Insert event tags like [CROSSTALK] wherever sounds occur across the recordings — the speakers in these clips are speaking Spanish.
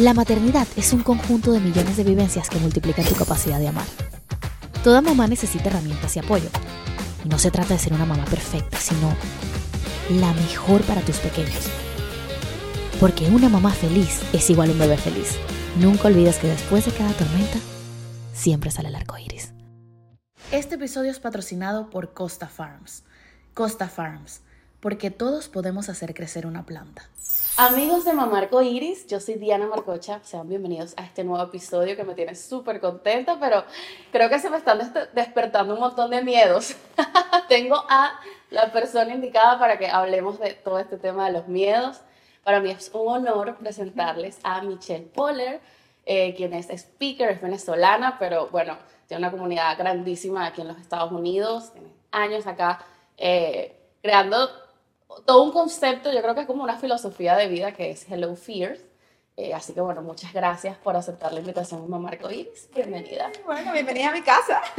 La maternidad es un conjunto de millones de vivencias que multiplican tu capacidad de amar. Toda mamá necesita herramientas y apoyo. Y no se trata de ser una mamá perfecta, sino la mejor para tus pequeños. Porque una mamá feliz es igual a un bebé feliz. Nunca olvides que después de cada tormenta, siempre sale el arco iris. Este episodio es patrocinado por Costa Farms. Costa Farms, porque todos podemos hacer crecer una planta. Amigos de Mamarco Iris, yo soy Diana Marcocha, sean bienvenidos a este nuevo episodio que me tiene súper contenta, pero creo que se me están despertando un montón de miedos. [LAUGHS] Tengo a la persona indicada para que hablemos de todo este tema de los miedos. Para mí es un honor presentarles a Michelle Poller, eh, quien es speaker, es venezolana, pero bueno, tiene una comunidad grandísima aquí en los Estados Unidos, tiene años acá eh, creando todo un concepto, yo creo que es como una filosofía de vida que es Hello Fears. Eh, así que bueno, muchas gracias por aceptar la invitación, mamá Marco Iris. Bienvenida. Bueno, bienvenida a mi casa. [LAUGHS]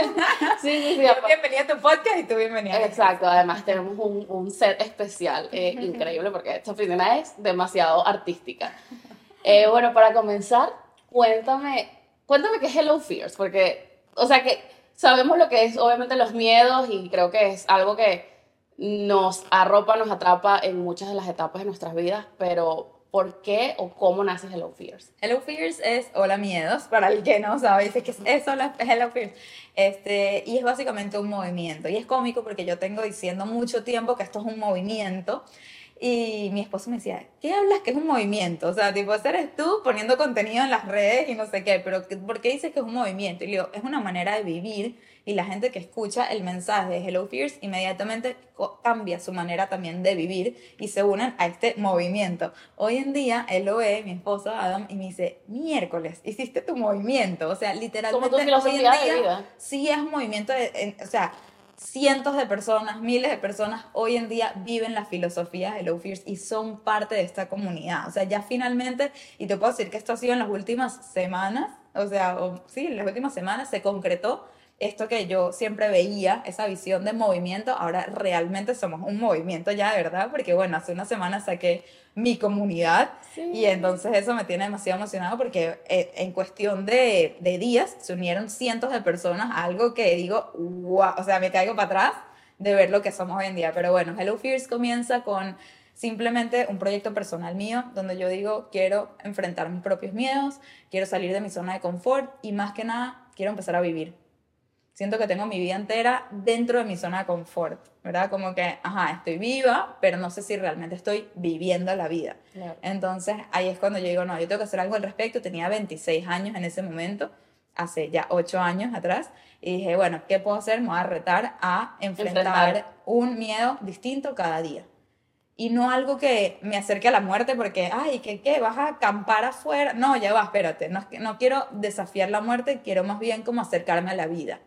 sí, sí, sí. bienvenida a tu podcast y tú bienvenida. Exacto, además tenemos un, un set especial eh, increíble porque esta oficina es demasiado artística. Eh, bueno, para comenzar, cuéntame, cuéntame qué es Hello Fears, porque, o sea, que sabemos lo que es obviamente los miedos y creo que es algo que nos arropa, nos atrapa en muchas de las etapas de nuestras vidas, pero ¿por qué o cómo nace Hello Fears? Hello Fears es Hola Miedos, para el que no sabe, dice que es Hello Fears. Este, y es básicamente un movimiento. Y es cómico porque yo tengo diciendo mucho tiempo que esto es un movimiento. Y mi esposo me decía, ¿qué hablas que es un movimiento? O sea, tipo, eres tú poniendo contenido en las redes y no sé qué, pero ¿por qué dices que es un movimiento? Y le digo, es una manera de vivir y la gente que escucha el mensaje de Hello Fears inmediatamente cambia su manera también de vivir y se unen a este movimiento. Hoy en día él lo ve, mi esposo Adam, y me dice, miércoles, hiciste tu movimiento. O sea, literalmente hoy en día sí es un movimiento, de, o sea, cientos de personas, miles de personas hoy en día viven la filosofía de Hello Fears y son parte de esta comunidad. O sea, ya finalmente, y te puedo decir que esto ha sido en las últimas semanas, o sea, sí, en las últimas semanas se concretó esto que yo siempre veía, esa visión de movimiento, ahora realmente somos un movimiento ya de verdad, porque bueno, hace una semana saqué mi comunidad y entonces eso me tiene demasiado emocionado porque eh, en cuestión de, de, días se unieron cientos de personas a algo que digo, wow, o sea, me caigo para atrás de ver lo que somos hoy en día. Pero bueno, Hello Fears comienza con simplemente un proyecto personal mío donde yo digo, quiero enfrentar mis propios miedos, quiero salir de mi zona de confort y más que nada, quiero empezar a vivir siento que tengo mi vida entera dentro de mi zona de confort, ¿verdad? Como que, ajá, estoy viva, pero no sé si realmente estoy viviendo la vida. Entonces ahí es cuando yo digo, no, yo tengo que hacer algo al respecto. Tenía 26 años en ese momento, hace ya 8 años atrás, y dije, bueno, ¿qué puedo hacer? Me voy a retar a enfrentar, un miedo distinto cada día. Y no algo que me acerque a la muerte porque, ay, ¿qué qué? ¿Vas a acampar afuera? No, ya va, espérate. No, no quiero desafiar la muerte, quiero más bien como acercarme a la vida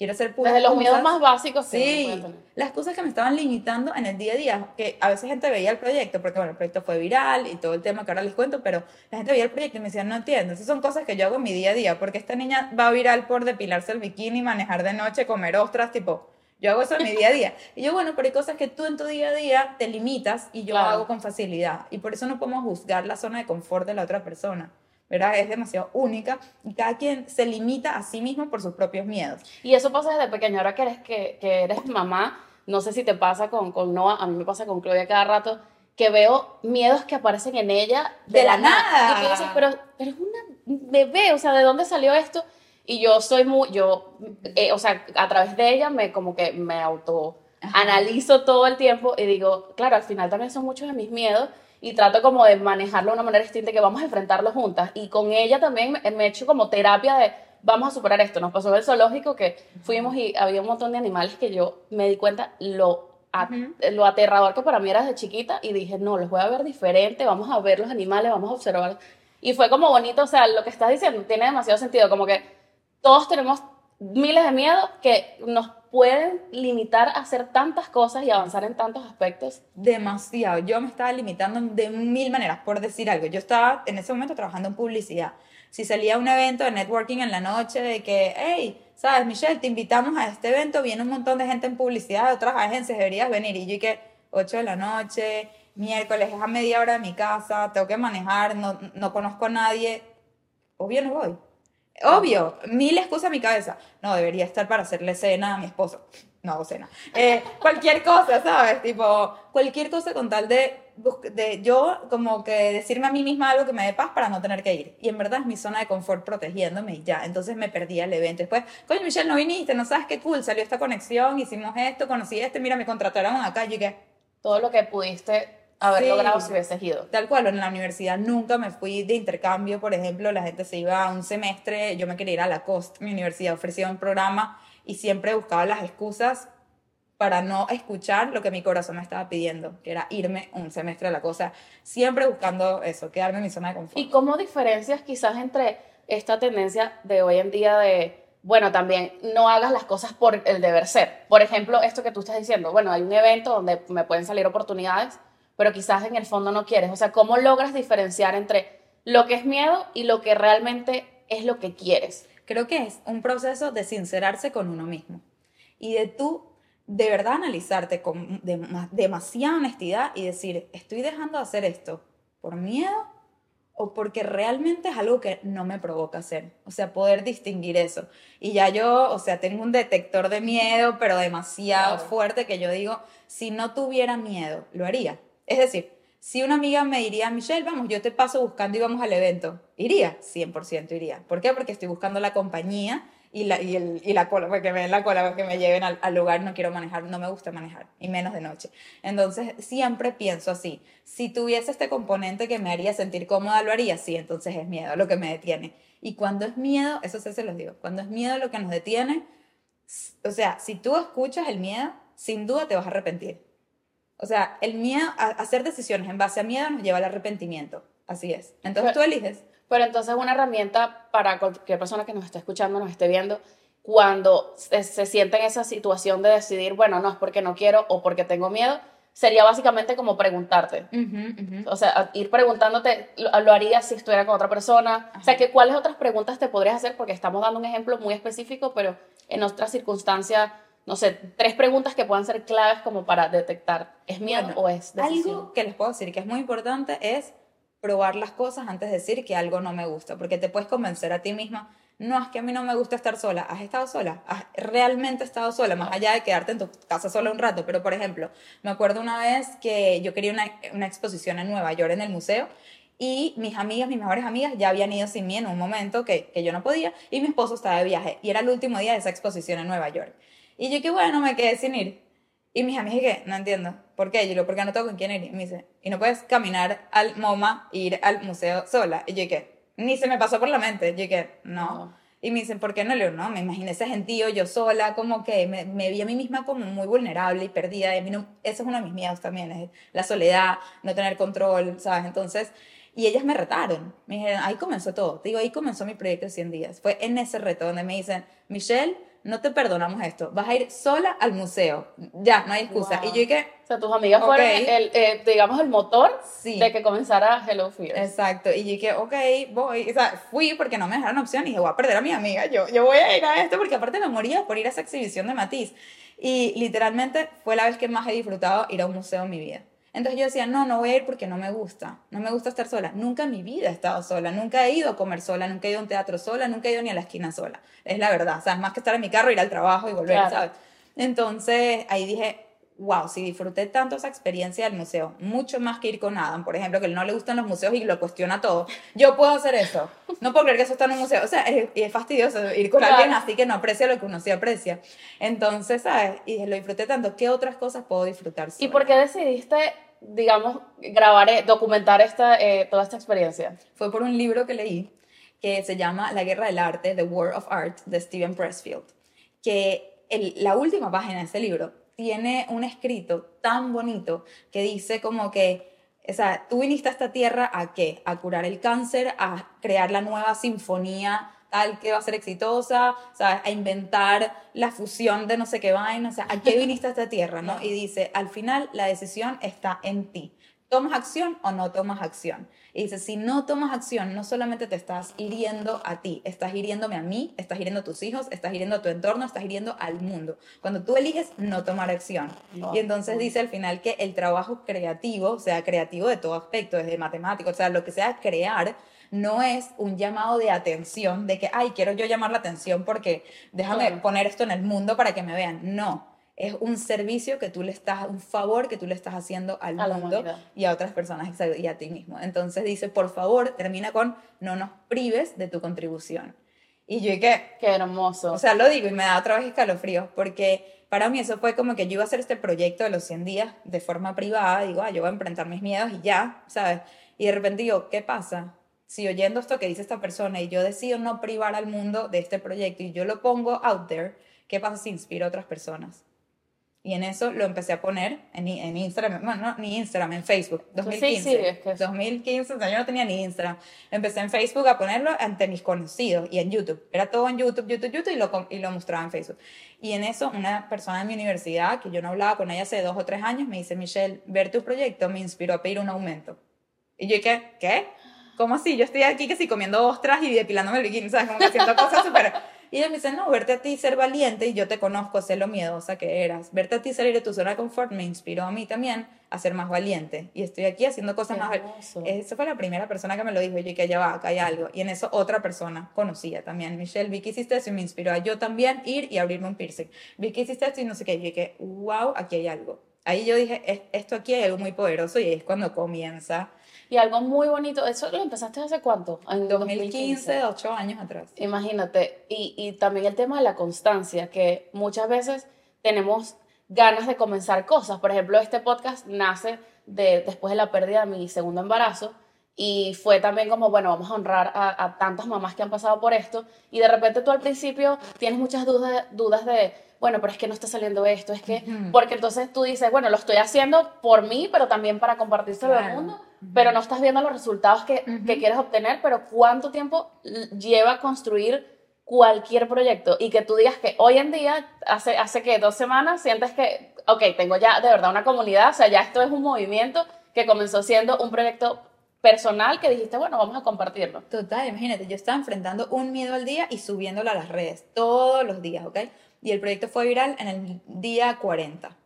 quiero ser pura. Desde los miedos más básicos. Sí, las cosas que me estaban limitando en el día a día, que a veces gente veía el proyecto, porque bueno, el proyecto fue viral y todo el tema que ahora les cuento, pero la gente veía el proyecto y me decía, no entiendo, esas son cosas que yo hago en mi día a día, porque esta niña va viral por depilarse el bikini, manejar de noche, comer ostras, tipo, yo hago eso en mi día a día. [LAUGHS] Y yo, bueno, pero hay cosas que tú en tu día a día te limitas y yo hago con facilidad. Y por eso no podemos juzgar la zona de confort de la otra persona. ¿Verdad? Es demasiado única y cada quien se limita a sí mismo por sus propios miedos. Y eso pasa desde pequeño, ahora que eres, que, que eres mamá, no sé si te pasa con, con Noah, a mí me pasa con Claudia cada rato, que veo miedos que aparecen en ella de, la, nada. Y tú dices, pero, pero es una bebé, o sea, ¿de dónde salió esto? Y yo soy muy, yo, eh, o sea, a través de ella me como que me auto analizo todo el tiempo y digo, claro, al final también son muchos de mis miedos y trato como de manejarlo de una manera distinta que vamos a enfrentarlo juntas. Y con ella también me, he hecho como terapia de vamos a superar esto. Nos pasó en el zoológico que fuimos y había un montón de animales que yo me di cuenta lo, lo aterrador que para mí era desde chiquita y dije, no, los voy a ver diferente, vamos a ver los animales, vamos a observar. Y fue como bonito, o sea, lo que estás diciendo tiene demasiado sentido, como que todos tenemos miles de miedos que nos pueden limitar a hacer tantas cosas y avanzar en tantos aspectos? Demasiado. Yo me estaba limitando de mil maneras, por decir algo. Yo estaba en ese momento trabajando en publicidad. Si salía un evento de networking en la noche de que, hey, sabes, Michelle, te invitamos a este evento, viene un montón de gente en publicidad de otras agencias, deberías venir. Y yo que, 8 de la noche, miércoles es a media hora de mi casa, tengo que manejar, no, no conozco a nadie, obvio no voy. Obvio, mil excusas en mi cabeza. No, debería estar para hacerle cena a mi esposo. No cena. Eh, cualquier cosa, ¿sabes? Tipo, cualquier cosa con tal de, de yo como que decirme a mí misma algo que me dé paz para no tener que ir. Y en verdad es mi zona de confort protegiéndome y ya. Entonces me perdí el evento. Después, coño, Michelle, no viniste, no sabes qué cool, salió esta conexión, hicimos esto, conocí este, mira, me contrataron acá, y que... Todo lo que pudiste haber Sí. logrado si hubieses ido. Tal cual, en la universidad nunca me fui de intercambio, por ejemplo, la gente se iba a un semestre, yo me quería ir a la COST, mi universidad ofrecía un programa y siempre buscaba las excusas para no escuchar lo que mi corazón me estaba pidiendo, que era irme un semestre a la cosa, siempre buscando eso, quedarme en mi zona de confort. ¿Y cómo diferencias quizás entre esta tendencia de hoy en día de, bueno, también no hagas las cosas por el deber ser? Por ejemplo, esto que tú estás diciendo, bueno, hay un evento donde me pueden salir oportunidades, pero quizás en el fondo no quieres. O sea, ¿cómo logras diferenciar entre lo que es miedo y lo que realmente es lo que quieres? Creo que es un proceso de sincerarse con uno mismo y de tú de verdad analizarte con dema- demasiada honestidad y decir, estoy dejando de hacer esto por miedo o porque realmente es algo que no me provoca hacer. O sea, poder distinguir eso. Y ya yo, o sea, tengo un detector de miedo, pero demasiado Claro. fuerte que yo digo, si no tuviera miedo, lo haría. Es decir, si una amiga me diría, Michelle, vamos, yo te paso buscando y vamos al evento, iría, 100% iría. ¿Por qué? Porque estoy buscando la compañía y la, y la cola, porque me den la cola, porque me lleven al, lugar, no quiero manejar, no me gusta manejar, y menos de noche. Entonces, siempre pienso así, si tuviese este componente que me haría sentir cómoda, lo haría, sí, entonces es miedo lo que me detiene. Y cuando es miedo, eso sí se los digo, cuando es miedo lo que nos detiene, o sea, si tú escuchas el miedo, sin duda te vas a arrepentir. O sea, el miedo, a hacer decisiones en base a miedo nos lleva al arrepentimiento. Así es. Entonces tú eliges. Pero entonces una herramienta para cualquier persona que nos esté escuchando, nos esté viendo, cuando se, se siente en esa situación de decidir, bueno, no es porque no quiero o porque tengo miedo, sería básicamente como preguntarte. O sea, ir preguntándote, ¿lo, lo harías si estuviera con otra persona? O sea, que cuáles otras preguntas te podrías hacer, porque estamos dando un ejemplo muy específico, pero en otras circunstancias, no sé, tres preguntas que puedan ser claves como para detectar, ¿es miedo Bueno, o es decisión? Algo que les puedo decir que es muy importante es probar las cosas antes de decir que algo no me gusta, porque te puedes convencer a ti misma, no es que a mí no me gusta estar sola, has estado sola, has realmente estado sola, más allá de quedarte en tu casa sola un rato, pero por ejemplo, me acuerdo una vez que yo quería una, una exposición en Nueva York en el museo y mis amigas, mis mejores amigas ya habían ido sin mí en un momento que, que yo no podía y mi esposo estaba de viaje y era el último día de esa exposición en Nueva York. Y yo que bueno, me quedé sin ir. Y mis amigas que no entiendo, ¿por qué? Yo digo, porque no tengo con quién ir. Y me dice, y no puedes caminar al MoMA e ir al museo sola. Y yo que, ni se me pasó por la mente. Yo que, no. No. Y me dicen, ¿por qué no? Le digo, no, me imaginé ese gentío, yo sola, como que me, me vi a mí misma como muy vulnerable y perdida. Y a mí no, ese es uno de mis miedos también, es la soledad, no tener control, ¿sabes? Entonces, y ellas me retaron. Me dijeron, ahí comenzó todo. Te digo, ahí comenzó mi proyecto de 100 días. Fue en ese reto donde me dicen, Michelle, no te perdonamos esto. Vas a ir sola al museo. Ya, no hay excusa. Wow. Y yo dije, O sea, tus amigas fueron, el, eh, digamos, el motor Sí. de que comenzara Hello Fears. Exacto, y yo dije, ok, voy, o sea, fui porque no me dejaron opción y dije, voy a perder a mi amiga, yo, yo voy a ir a esto porque aparte me moría por ir a esa exhibición de Matisse. Y literalmente fue la vez que más he disfrutado ir a un museo en mi vida. Entonces yo decía, no, no voy a ir porque no me gusta, no me gusta estar sola. Nunca en mi vida he estado sola, nunca he ido a comer sola, nunca he ido a un teatro sola, nunca he ido ni a la esquina sola. Es la verdad, o sea, es más que estar en mi carro, ir al trabajo y volver, Claro. ¿sabes? Entonces ahí dije, wow, si disfruté tanto esa experiencia del museo, mucho más que ir con Adam, por ejemplo, que él no le gustan los museos y lo cuestiona todo, yo puedo hacer eso. No puedo creer que eso está en un museo. O sea, es, es fastidioso ir con Claro. alguien así que no aprecia lo que uno sí aprecia. Entonces, ¿sabes? Y lo disfruté tanto. ¿Qué otras cosas puedo disfrutar? ¿Y por qué decidiste, digamos, grabar, eh, documentar esta, eh, toda esta experiencia? Fue por un libro que leí que se llama La Guerra del Arte, The War of Art, de Steven Pressfield, que el- la última página de ese libro tiene un escrito tan bonito que dice como que, o sea, tú viniste a esta tierra a qué? A curar el cáncer, a crear la nueva sinfonía tal que va a ser exitosa, ¿sabes? A inventar la fusión de no sé qué vaina, o sea, ¿a qué viniste a esta tierra, no? Y dice, al final la decisión está en ti. ¿Tomas acción o no tomas acción? Y dice, si no tomas acción, no solamente te estás hiriendo a ti, estás hiriéndome a mí, estás hiriendo a tus hijos, estás hiriendo a tu entorno, estás hiriendo al mundo. Cuando tú eliges no tomar acción. Y entonces dice al final que el trabajo creativo, o sea, creativo de todo aspecto, desde matemático, o sea, lo que sea crear, no es un llamado de atención, de que, ay, quiero yo llamar la atención porque déjame poner esto en el mundo para que me vean. No, es un servicio que tú le estás, un favor que tú le estás haciendo al mundo y a otras personas y a ti mismo. Entonces dice, por favor, termina con, no nos prives de tu contribución. Y yo que... Qué hermoso. O sea, lo digo y me da otra vez escalofríos porque para mí eso fue como que yo iba a hacer este proyecto de los 100 días de forma privada, digo, ah, yo voy a enfrentar mis miedos y ya, ¿sabes? Y de repente digo, ¿qué pasa? Si oyendo esto que dice esta persona y yo decido no privar al mundo de este proyecto y yo lo pongo out there, ¿qué pasa si inspiro a otras personas? Y en eso lo empecé a poner en, en Instagram, bueno, no, ni Instagram, en Facebook, 2015. Sí, sí, es que 2015, o sea, yo no tenía ni Instagram. Empecé en Facebook a ponerlo ante mis conocidos y en YouTube. Era todo en YouTube, YouTube, YouTube y lo, y lo mostraba en Facebook. Y en eso una persona de mi universidad, que yo no hablaba con ella hace dos o tres años, me dice, Michelle, ver tu proyecto me inspiró a pedir un aumento. Y yo, ¿qué? ¿Qué? ¿Cómo así? Yo estoy aquí que sí comiendo ostras y depilándome el bikini, ¿sabes? Como que haciendo cosas súper y ella me dice, no, verte a ti ser valiente, y yo te conozco, sé lo miedosa que eras. Verte a ti salir de tu zona de confort me inspiró a mí también a ser más valiente. Y estoy aquí haciendo cosas más más... Esa fue la primera persona que me lo dijo, y yo que ya va, acá hay algo. Y en eso otra persona conocía también, Michelle, Vicky hiciste eso y me inspiró a yo también ir y abrirme un piercing. Vicky hiciste esto y no sé qué, y yo que, wow, aquí hay algo. Ahí yo dije, esto aquí hay algo muy poderoso y es cuando comienza y algo muy bonito, ¿eso lo empezaste hace cuánto? En 2015, 8 años atrás. Imagínate, y, y también el tema de la constancia, que muchas veces tenemos ganas de comenzar cosas. Por ejemplo, este podcast nace de, después de la pérdida de mi segundo embarazo y fue también como, bueno, vamos a honrar a, tantas mamás que han pasado por esto y de repente tú al principio tienes muchas dudas, dudas de, bueno, pero es que no está saliendo esto, es que, porque entonces tú dices, bueno, lo estoy haciendo por mí, pero también para compartírselo al mundo pero no estás viendo los resultados que, que, quieres obtener, pero cuánto tiempo lleva construir cualquier proyecto y que tú digas que hoy en día, hace, hace que dos semanas, sientes que, ok, tengo ya de verdad una comunidad, o sea, ya esto es un movimiento que comenzó siendo un proyecto personal que dijiste, bueno, vamos a compartirlo. Total, imagínate, yo estaba enfrentando un miedo al día y subiéndolo a las redes todos los días, ¿ok? Y el proyecto fue viral en el día 40.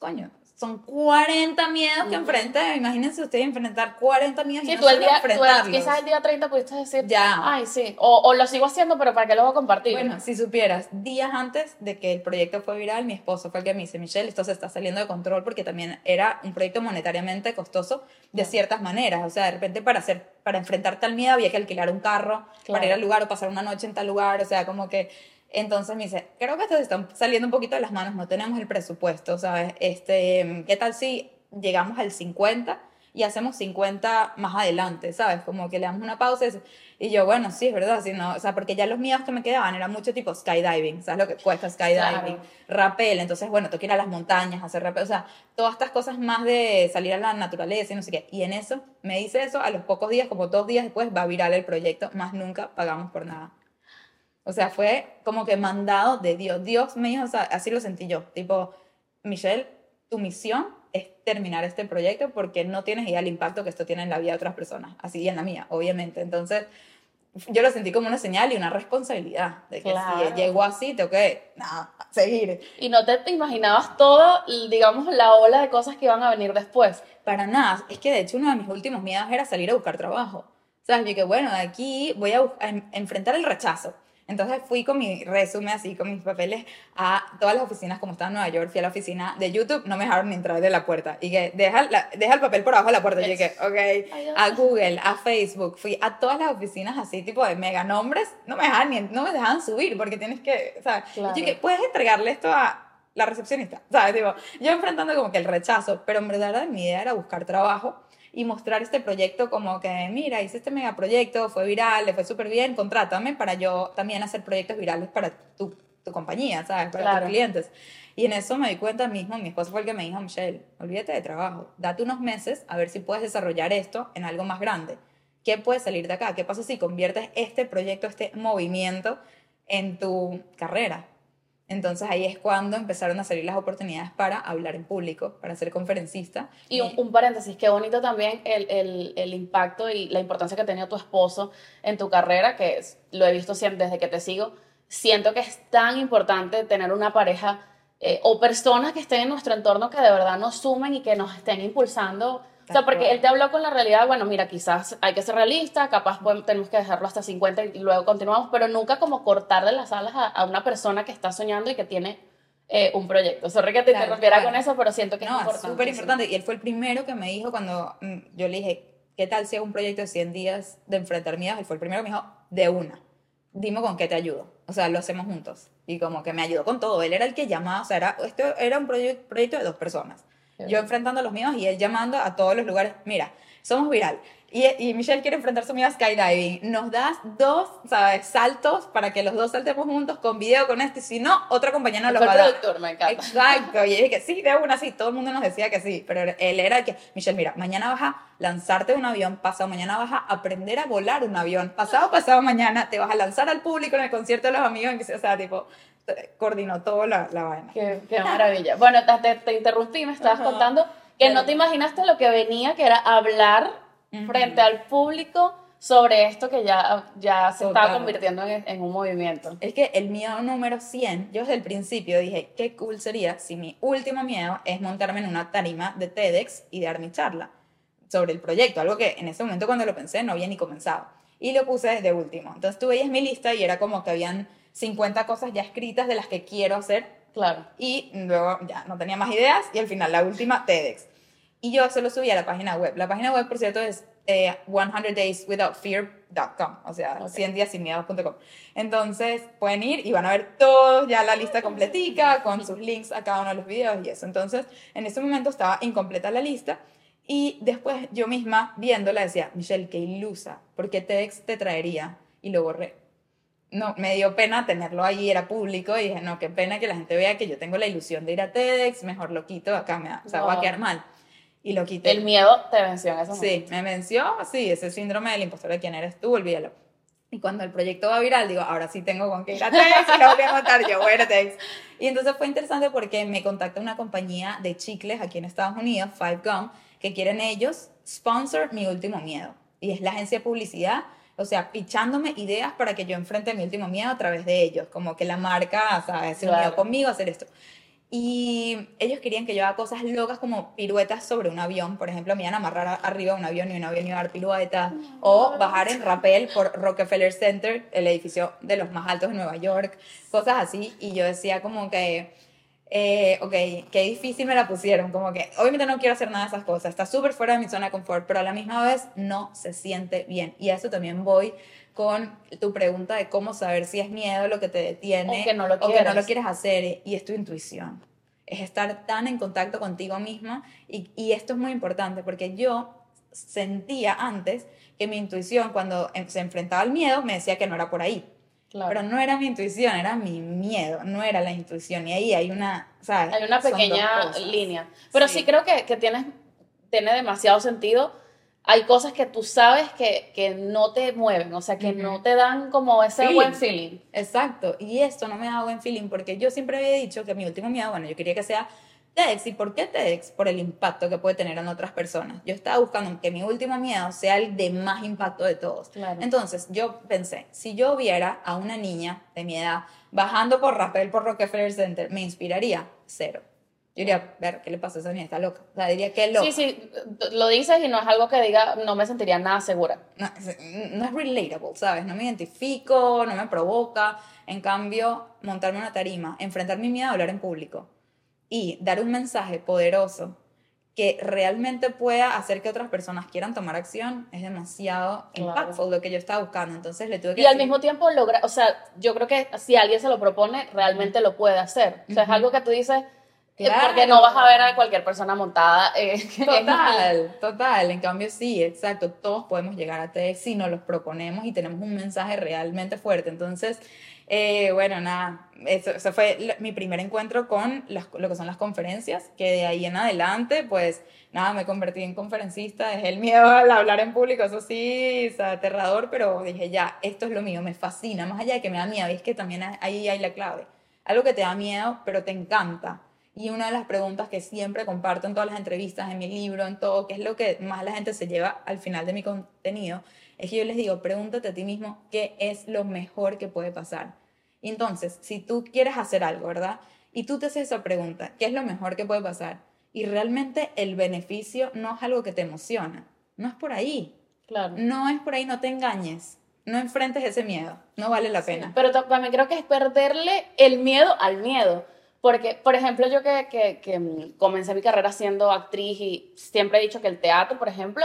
Coño, son 40 miedos que enfrenté. Imagínense ustedes enfrentar 40 miedos sí, y tú el día, tú quizás el día 30 pudiste decir, ya. Ay, sí. O, o, lo sigo haciendo, pero ¿para qué lo voy a compartir? Bueno, si supieras, días antes de que el proyecto fue viral, mi esposo fue el que me dice, Michelle, esto se está saliendo de control porque también era un proyecto monetariamente costoso de ciertas maneras. O sea, de repente para, hacer, para enfrentarte al miedo había que alquilar un carro para ir al lugar o pasar una noche en tal lugar. O sea, como que entonces me dice, creo que esto se está saliendo un poquito de las manos, no tenemos el presupuesto, ¿sabes? Este, ¿Qué tal si llegamos al 50 y hacemos 50 más adelante, ¿sabes? Como que le damos una pausa y yo, bueno, sí, es verdad, sí, no, o sea, porque ya los miedos que me quedaban eran mucho tipo skydiving, ¿sabes lo que cuesta skydiving? Rappel, entonces, bueno, tengo que ir a las montañas, hacer rappel, o sea, todas estas cosas más de salir a la naturaleza y no sé qué. Y en eso, me dice eso, a los pocos días, como dos días después, va a virar el proyecto, más nunca pagamos por nada. O sea, fue como que mandado de Dios. Dios me dijo, o sea, así lo sentí yo. Tipo, Michelle, tu misión es terminar este proyecto porque no tienes idea del impacto que esto tiene en la vida de otras personas. Así y en la mía, obviamente. Entonces, yo lo sentí como una señal y una responsabilidad de que si llegó así, tengo que nada, seguir. Y no te imaginabas todo, digamos, la ola de cosas que iban a venir después. Para nada. Es que de hecho uno de mis últimos miedos era salir a buscar trabajo. O sea, yo que bueno, de aquí voy a, a enfrentar el rechazo. Entonces fui con mi resumen así, con mis papeles, a todas las oficinas como estaba en Nueva York. Fui a la oficina de YouTube, no me dejaron ni entrar de la puerta. Y que deja, deja el papel por abajo de la puerta. Y dije, ok, a Google, a Facebook, fui a todas las oficinas así, tipo de mega nombres. No me dejaban, ni, no me dejaban subir porque tienes que, o sea, yo dije, puedes entregarle esto a la recepcionista. ¿Sabes? Yo enfrentando como que el rechazo, pero en verdad mi idea era buscar trabajo y mostrar este proyecto como que, mira, hice este megaproyecto, fue viral, le fue súper bien, contrátame para yo también hacer proyectos virales para tu, tu compañía, ¿sabes? Para tus clientes. Y en eso me di cuenta mismo, mi esposo fue el que me dijo, Michelle, olvídate de trabajo, date unos meses a ver si puedes desarrollar esto en algo más grande. ¿Qué puede salir de acá? ¿Qué pasa si conviertes este proyecto, este movimiento en tu carrera? Entonces ahí es cuando empezaron a salir las oportunidades para hablar en público, para ser conferencista. Y un, un paréntesis, qué bonito también el, el, el, impacto y la importancia que ha tenido tu esposo en tu carrera, que es, lo he visto siempre desde que te sigo. Siento que es tan importante tener una pareja eh, o personas que estén en nuestro entorno que de verdad nos sumen y que nos estén impulsando o sea, porque él te habló con la realidad, bueno, mira, quizás hay que ser realista, capaz tenemos que dejarlo hasta 50 y luego continuamos, pero nunca como cortarle las alas a, una persona que está soñando y que tiene eh, un proyecto. Sorry que te interrumpiera con eso, pero siento que no, es importante. súper importante. Y él fue el primero que me dijo cuando mm, yo le dije, ¿qué tal si hago un proyecto de 100 días de enfrentar miedos? Él fue el primero que me dijo, de una, dime con qué te ayudo. O sea, lo hacemos juntos. Y como que me ayudó con todo. Él era el que llamaba, o sea, era, esto era un proyecto de dos personas yo enfrentando los míos y él llamando a todos los lugares. Mira, somos viral. Y, y Michelle quiere enfrentar su miedo a skydiving. Nos das dos, ¿sabes? Saltos para que los dos saltemos juntos con video con este. Si no, otra compañera nos lo va a dar. productor, me encanta. Exacto. Y dije que sí, de una, sí. Todo el mundo nos decía que sí. Pero él era el que, Michelle, mira, mañana vas a lanzarte un avión. Pasado mañana vas a aprender a volar un avión. Pasado, pasado mañana te vas a lanzar al público en el concierto de los amigos. O sea, tipo, coordinó todo la, la vaina. Qué, qué maravilla. Bueno, te, te, interrumpí, me estabas contando que no te imaginaste lo que venía, que era hablar frente al público sobre esto que ya, ya se estaba convirtiendo en, en, un movimiento. Es que el miedo número 100, yo desde el principio dije, qué cool sería si mi último miedo es montarme en una tarima de TEDx y dar mi charla sobre el proyecto, algo que en ese momento cuando lo pensé no había ni comenzado. Y lo puse desde último. Entonces tú veías mi lista y era como que habían 50 cosas ya escritas de las que quiero hacer. Claro. Y luego ya no tenía más ideas y al final la última, TEDx. Y yo se lo subí a la página web. La página web, por cierto, es 100dayswithoutfear.com, eh, o sea, 100 días sin miedo.com. Entonces pueden ir y van a ver todo, ya la lista completica, con sus links a cada uno de los videos y eso. Entonces, en ese momento estaba incompleta la lista y después yo misma viéndola decía, Michelle, qué ilusa, porque TEDx te traería y lo borré no, me dio pena tenerlo ahí, era público, y dije, no, qué pena que la gente vea que yo tengo la ilusión de ir a TEDx, mejor lo quito, acá me o sea, va a quedar mal. Y lo quité. El miedo te venció en ese momento. Sí, me venció, sí, ese síndrome del impostor de quién eres tú, olvídalo. Y cuando el proyecto va viral, digo, ahora sí tengo con qué ir a TEDx, [LAUGHS] y lo voy a montar yo, voy a TEDx. Y entonces fue interesante porque me contacta una compañía de chicles aquí en Estados Unidos, Five Gum, que quieren ellos sponsor mi último miedo. Y es la agencia de publicidad o sea, pichándome ideas para que yo enfrente mi último miedo a través de ellos, como que la marca, ¿sabes? Se unió conmigo a hacer esto. Y ellos querían que yo haga cosas locas como piruetas sobre un avión. Por ejemplo, me iban a amarrar arriba de un avión y un avión iba a dar piruetas. O bajar en rappel por Rockefeller Center, el edificio de los más altos de Nueva York. Cosas así. Y yo decía como que eh, ok, qué difícil me la pusieron, como que obviamente no quiero hacer nada de esas cosas, está súper fuera de mi zona de confort, pero a la misma vez no se siente bien. Y a eso también voy con tu pregunta de cómo saber si es miedo lo que te detiene o que no lo, o que no lo quieres hacer, y es tu intuición. Es estar tan en contacto contigo misma, y, y esto es muy importante porque yo sentía antes que mi intuición cuando se enfrentaba al miedo me decía que no era por ahí pero no era mi intuición, era mi miedo, no era la intuición. Y ahí hay una, ¿sabes? Hay una pequeña línea. Pero sí, creo que, que tienes, tiene demasiado sentido. Hay cosas que tú sabes que, que no te mueven, o sea, que no te dan como ese buen feeling. Exacto. Y esto no me da buen feeling porque yo siempre había dicho que mi último miedo, bueno, yo quería que sea TEDx. ¿Y por qué TEDx? Por el impacto que puede tener en otras personas. Yo estaba buscando que mi último miedo sea el de más impacto de todos. Entonces, yo pensé, si yo viera a una niña de mi edad bajando por Rappel por Rockefeller Center, ¿me inspiraría? Cero. Yo diría, ver, ¿qué le pasa a esa niña? Está loca. O sea, diría, ¿qué loca? Sí, sí, lo dices y no es algo que diga, no me sentiría nada segura. No, no es relatable, ¿sabes? No me identifico, no me provoca. En cambio, montarme una tarima, enfrentar mi miedo a hablar en público, y dar un mensaje poderoso que realmente pueda hacer que otras personas quieran tomar acción es demasiado impactful lo que yo estaba buscando. Entonces le tuve que Y al mismo tiempo logra, o sea, yo creo que si alguien se lo propone, realmente lo puede hacer. O sea, es algo que tú dices, eh, porque no vas a ver a cualquier persona montada. Eh, [LAUGHS] total, total. En cambio, sí, exacto. Todos podemos llegar a TED si nos los proponemos y tenemos un mensaje realmente fuerte. Entonces, eh, bueno, nada, eso, fue mi primer encuentro con lo que son las conferencias, que de ahí en adelante, pues nada, me convertí en conferencista, dejé el miedo al hablar en público, eso sí, es aterrador, pero dije, ya, esto es lo mío, me fascina, más allá de que me da miedo, y es que también ahí hay la clave. algo que te da miedo, pero te encanta. Y una de las preguntas que siempre comparto en todas las entrevistas, en mi libro, en todo, que es lo que más la gente se lleva al final de mi contenido, es que yo les digo, pregúntate a ti mismo qué es lo mejor que puede pasar. Entonces, si tú quieres hacer algo, ¿verdad? Y tú te haces esa pregunta, ¿qué es lo mejor que puede pasar? Y realmente el beneficio no es algo que te emociona, no es por ahí. Claro. No es por ahí, no te engañes. No enfrentes ese miedo, no vale la pena. Pero ta- también creo que es perderle el miedo al miedo. Porque, por ejemplo, yo que, que, que, mm, comencé mi carrera siendo actriz y siempre he dicho que el teatro, por ejemplo,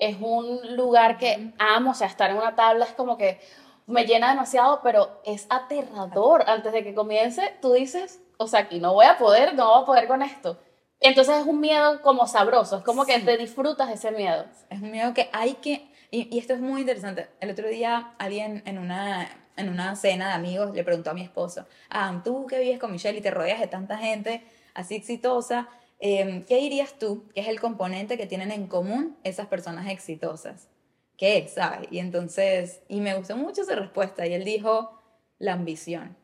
es un lugar que amo, o sea, estar en una tabla es como que me llena demasiado, pero es aterrador. Antes de que comience, tú dices, o sea, aquí no voy a poder, no voy a poder con esto. Entonces es un miedo como sabroso, es como que Sí. te disfrutas ese miedo. Es un miedo que hay que... Y, y esto es muy interesante. El otro día alguien en una, en una cena de amigos le preguntó a mi esposo, ah, tú que vives con Michelle y te rodeas de tanta gente así exitosa, eh, ¿qué dirías tú que es el componente que tienen en común esas personas exitosas? ¿Qué es, sabes? Y entonces, y me gustó mucho esa respuesta y él dijo, la ambición.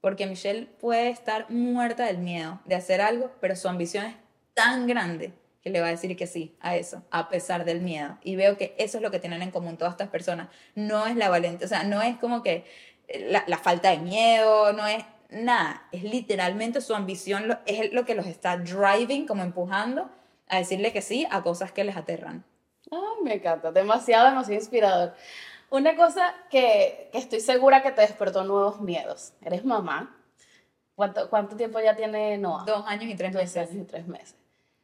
Porque Michelle puede estar muerta del miedo de hacer algo, pero su ambición es tan grande que le va a decir que sí a eso, a pesar del miedo. Y veo que eso es lo que tienen en común todas estas personas. No es la valentía, o sea, no es como que la, la falta de miedo, no es nada. Es literalmente su ambición, lo- es lo que los está driving, como empujando a decirle que sí a cosas que les aterran. Ay, me encanta, demasiado, demasiado inspirador. Una cosa que, que estoy segura que te despertó nuevos miedos. Eres mamá. ¿Cuánto, cuánto tiempo ya tiene Noah? Dos años y tres Dos meses. años y tres meses.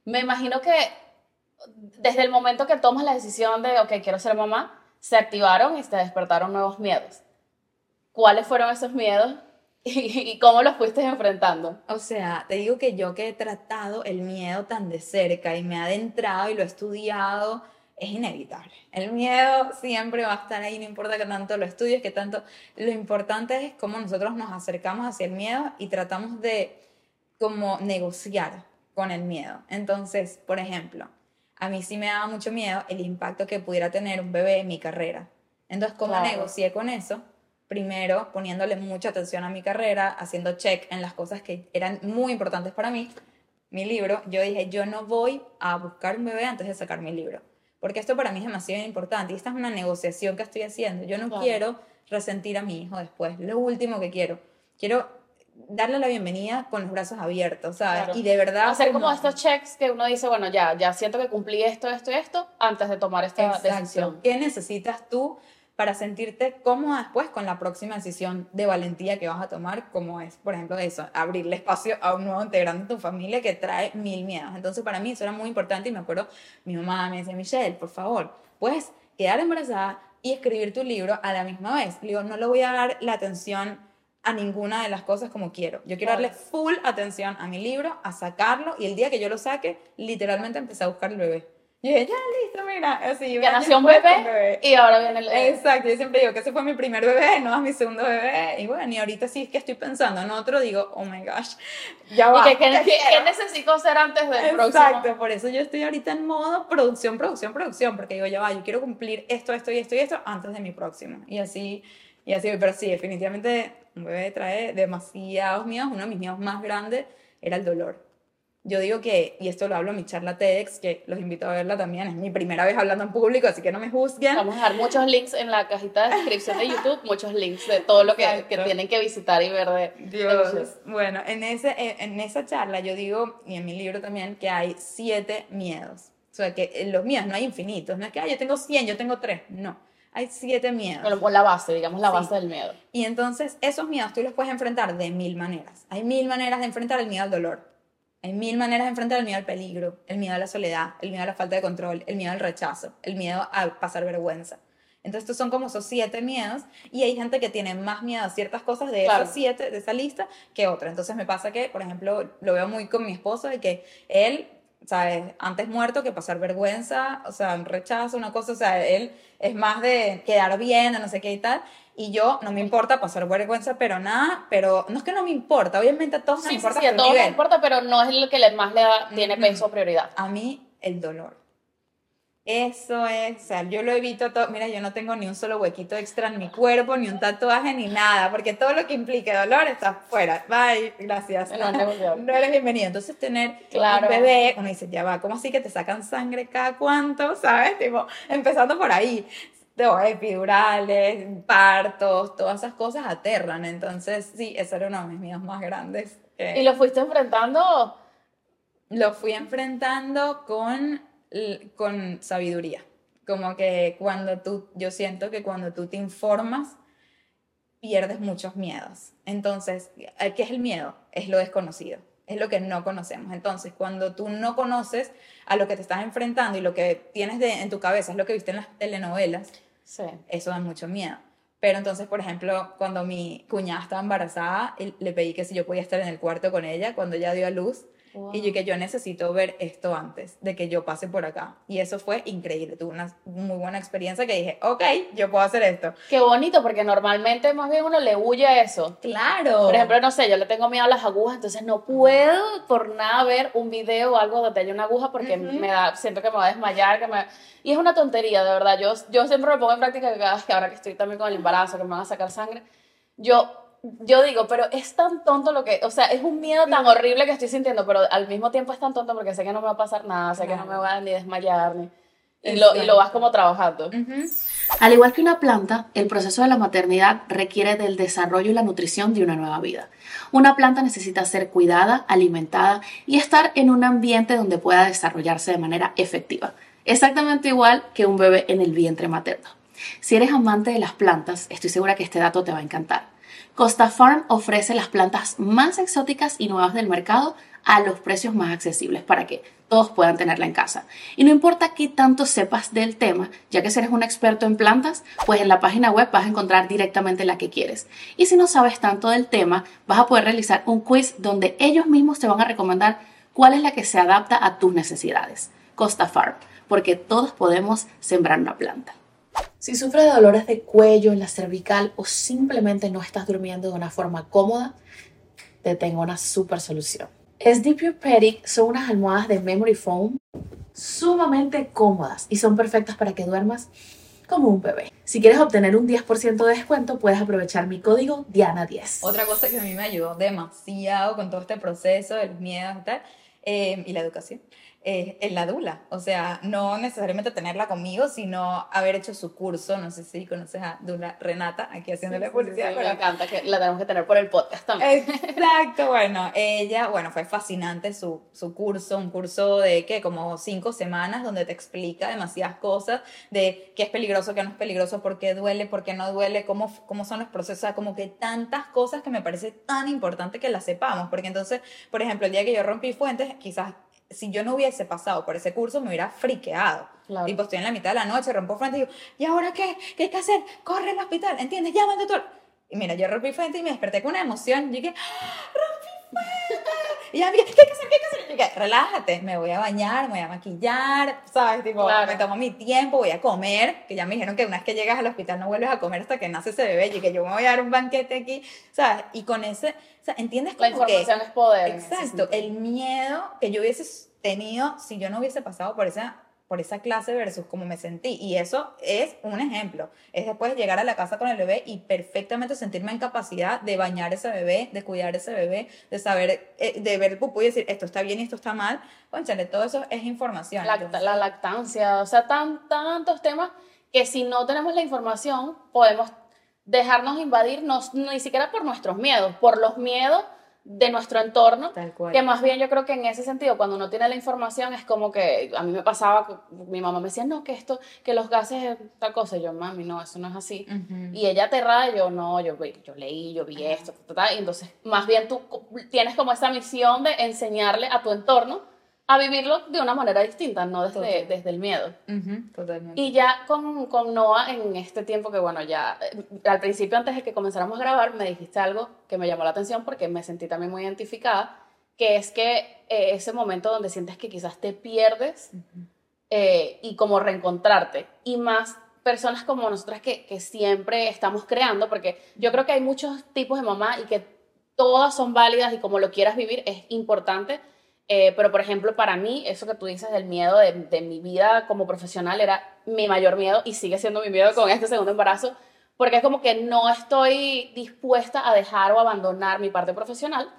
Me imagino que desde el momento que tomas la decisión de, ok, quiero ser mamá, se activaron y se despertaron nuevos miedos. ¿Cuáles fueron esos miedos y, [LAUGHS] y cómo los fuiste enfrentando? O sea, te digo que yo que he tratado el miedo tan de cerca y me he adentrado y lo he estudiado, es inevitable. El miedo siempre va a estar ahí, no importa que tanto lo estudies, que tanto... Lo importante es cómo nosotros nos acercamos hacia el miedo y tratamos de como negociar con el miedo. Entonces, por ejemplo, a mí sí me daba mucho miedo el impacto que pudiera tener un bebé en mi carrera. Entonces, ¿cómo Claro. negocié con eso? Primero, poniéndole mucha atención a mi carrera, haciendo check en las cosas que eran muy importantes para mí. Mi libro, yo dije, yo no voy a buscar un bebé antes de sacar mi libro, porque esto para mí es demasiado importante y esta es una negociación que estoy haciendo. Yo no Claro. quiero resentir a mi hijo después, lo último que quiero. Quiero darle la bienvenida con los brazos abiertos, ¿sabes? Claro. Y de verdad... Hacer como estos checks que uno dice, bueno, ya, ya siento que cumplí esto, esto y esto antes de tomar esta Exacto. decisión. ¿Qué necesitas tú para sentirte cómoda después con la próxima decisión de valentía que vas a tomar, como es, por ejemplo, eso, abrirle espacio a un nuevo integrante de tu familia que trae mil miedos. Entonces, para mí eso era muy importante y me acuerdo, mi mamá me decía, Michelle, por favor, puedes quedar embarazada y escribir tu libro a la misma vez. Le digo, no le voy a dar la atención a ninguna de las cosas como quiero. Yo quiero darle full atención a mi libro, a sacarlo, y el día que yo lo saque, literalmente empecé a buscar el bebé. Y dije, ya, listo, mira, así. Ya nació un después, bebé, y ahora viene el... Exacto, yo siempre digo que ese fue mi primer bebé, no es mi segundo bebé. Y bueno, y ahorita sí es que estoy pensando en otro, digo, oh my gosh, ya va. ¿Y que, qué- ¿qué necesito hacer antes del Exacto, próximo? por eso yo estoy ahorita en modo producción, producción, producción, porque digo, ya va, yo quiero cumplir esto, esto y esto y esto antes de mi próximo. Y así, y así, pero sí, definitivamente un bebé trae demasiados miedos. Uno de mis miedos más grandes era el dolor. Yo digo que, y esto lo hablo en mi charla TEDx, que los invito a verla también, es mi primera vez hablando en público, así que no me juzguen. Vamos a dejar muchos links en la cajita de descripción de YouTube, [LAUGHS] muchos links de todo lo que, que tienen que visitar y ver de, de Dios. Michelle. Bueno, en, ese, en esa charla yo digo, y en mi libro también, que hay siete miedos. O sea, que eh, los miedos no hay infinitos. No es que "Ay, yo tengo 100, yo tengo 3. No. Hay siete miedos. Bueno, por la base, digamos la Sí. base del miedo. Y entonces esos miedos tú los puedes enfrentar de mil maneras. Hay mil maneras de enfrentar el miedo al dolor. Hay mil maneras de enfrentar el miedo al peligro, el miedo a la soledad, el miedo a la falta de control, el miedo al rechazo, el miedo a pasar vergüenza. Entonces estos son como esos siete miedos y hay gente que tiene más miedo a ciertas cosas de Claro. esos siete, de esa lista, que otras. Entonces me pasa que, por ejemplo, lo veo muy con mi esposo, de que él, ¿sabes? Antes muerto que pasar vergüenza, o sea, un rechazo, una cosa, o sea, él es más de quedar bien, de no sé qué y tal. Y yo no me importa pasar vergüenza, pero nada, pero no es que no me importa, obviamente a todos nos Sí, sí, importa sí, a su todos nivel. importa, pero no es lo que más le da- tiene peso o prioridad. A mí el dolor. Eso es, o sea, yo lo evito todo. Mira, yo no tengo ni un solo huequito extra en mi cuerpo, ni un tatuaje, ni nada, porque todo lo que implique dolor está fuera. Bye, gracias. No, no, No eres bienvenido. Entonces, tener Claro. un bebé, uno dice, ya va, ¿cómo así que te sacan sangre cada cuánto? ¿Sabes? Tipo, empezando por ahí. No, epidurales, partos, todas esas cosas aterran. Entonces, sí, eso era uno de mis miedos más grandes. Eh, ¿Y lo fuiste enfrentando? lo fui enfrentando con, con sabiduría. Como que cuando tú, yo siento que cuando tú te informas, pierdes muchos miedos. Entonces, ¿qué es el miedo? Es lo desconocido, es lo que no conocemos. Entonces, cuando tú no conoces a lo que te estás enfrentando y lo que tienes de- en tu cabeza es lo que viste en las telenovelas, Sí. eso da mucho miedo. Pero entonces, por ejemplo, cuando mi cuñada estaba embarazada, le pedí que si yo podía estar en el cuarto con ella cuando ella dio a luz. Y yo que yo necesito ver esto antes de que yo pase por acá. Y eso fue increíble. Tuve una muy buena experiencia que dije, ok, yo puedo hacer esto. Qué bonito, porque normalmente más bien uno le huye a eso. Claro. Por ejemplo, no sé, yo le tengo miedo a las agujas, entonces no puedo por nada ver un video o algo donde haya una aguja porque Ujú. me da, siento que me va a desmayar, que me... Y es una tontería, de verdad. Yo, yo siempre me pongo en práctica que ahora que estoy también con el embarazo, que me van a sacar sangre, yo, yo digo, pero es tan tonto lo que, o sea, es un miedo tan horrible que estoy sintiendo, pero al mismo tiempo es tan tonto porque sé que no me va a pasar nada, sé que no me voy a ni desmayar, ni... Y lo, y lo vas como trabajando. Al igual que una planta, el proceso de la maternidad requiere del desarrollo y la nutrición de una nueva vida. Una planta necesita ser cuidada, alimentada y estar en un ambiente donde pueda desarrollarse de manera efectiva. Exactamente igual que un bebé en el vientre materno. Si eres amante de las plantas, estoy segura que este dato te va a encantar. Costa Farm ofrece las plantas más exóticas y nuevas del mercado a los precios más accesibles para que todos puedan tenerla en casa. Y no importa qué tanto sepas del tema, ya que si eres un experto en plantas, pues en la página web vas a encontrar directamente la que quieres. Y si no sabes tanto del tema, vas a poder realizar un quiz donde ellos mismos te van a recomendar cuál es la que se adapta a tus necesidades. Costa Farm, porque todos podemos sembrar una planta. Si sufres de dolores de cuello, en la cervical o simplemente no estás durmiendo de una forma cómoda, te tengo una super solución. Sleep Your Pedic son unas almohadas de memory foam sumamente cómodas y son perfectas para que duermas como un bebé. Si quieres obtener un 10% de descuento, puedes aprovechar mi código Diana10. Otra cosa que a mí me ayudó demasiado con todo este proceso de los miedos y tal, eh, y la educación, eh, es la dula. O sea, no necesariamente tenerla conmigo, sino haber hecho su curso. No sé si conoces a Dula Renata, aquí haciéndole publicidad. Sí, pero- me encanta que la tenemos que tener por el podcast también. Exacto, bueno, ella, bueno, fue fascinante su, su curso, un curso de que como cinco semanas donde te explica demasiadas cosas de qué es peligroso, qué no es peligroso, por qué duele, por qué no duele, cómo, cómo son los procesos, o sea, como que tantas cosas que me parece tan importante que las sepamos, porque entonces, por ejemplo, el día que yo rompí fuentes, quizás si yo no hubiese pasado por ese curso me hubiera friqueado. Claro. Tipo, estoy en la mitad de la noche, rompo fuentes y digo, ¿y ahora qué? ¿Qué hay que hacer? Corre al hospital, ¿entiendes? Llama al doctor. Y mira, yo rompí fuente y me desperté con una emoción. Yo dije, ¡Ah, rompí Y ya, mira, ¿qué hay que hacer? ¿Qué hay que hacer? Yo dije, relájate, me voy a bañar, me voy a maquillar, ¿sabes? Tipo, Claro. me tomo mi tiempo, voy a comer, que ya me dijeron que una vez que llegas al hospital no vuelves a comer hasta que nace ese bebé y que yo me voy a dar un banquete aquí, ¿sabes? Y con ese, o sea, ¿entiendes? La Como que- información es poder. Exacto, el miedo que yo hubiese tenido si yo no hubiese pasado por esa, por esa clase versus cómo me sentí. Y eso es un ejemplo. Es después llegar a la casa con el bebé y perfectamente sentirme en capacidad de bañar ese bebé, de cuidar ese bebé, de saber, eh, de ver el pupú y decir esto está bien y esto está mal. Conchale, todo eso es información. Lacta- Entonces, la lactancia, o sea, tan, tantos temas que si no tenemos la información podemos dejarnos invadir, no- ni siquiera por nuestros miedos, por los miedos de nuestro entorno, Tal cual. que más bien yo creo que en ese sentido, cuando uno tiene la información, es como que a mí me pasaba, que mi mamá me decía, no, que esto, que los gases es tal cosa, y yo, mami, no, eso no es así. Y ella aterrada, yo no, yo, yo leí, yo vi esto, ta, ta, ta, y entonces más bien tú tienes como esa misión de enseñarle a tu entorno a vivirlo de una manera distinta, no desde, Total. desde el miedo. Totalmente. Y ya con, con Noah en este tiempo que, bueno, ya eh, al principio, antes de que comenzáramos a grabar, me dijiste algo que me llamó la atención porque me sentí también muy identificada, que es que eh, ese momento donde sientes que quizás te pierdes eh, y como reencontrarte. Y más personas como nosotras que, que siempre estamos creando, porque yo creo que hay muchos tipos de mamá y que todas son válidas y como lo quieras vivir es importante. Eh, pero, por ejemplo, para mí, eso que tú dices del miedo de, de, mi vida como profesional era mi mayor miedo y sigue siendo mi miedo con este segundo embarazo, porque es como que no estoy dispuesta a dejar o abandonar mi parte profesional,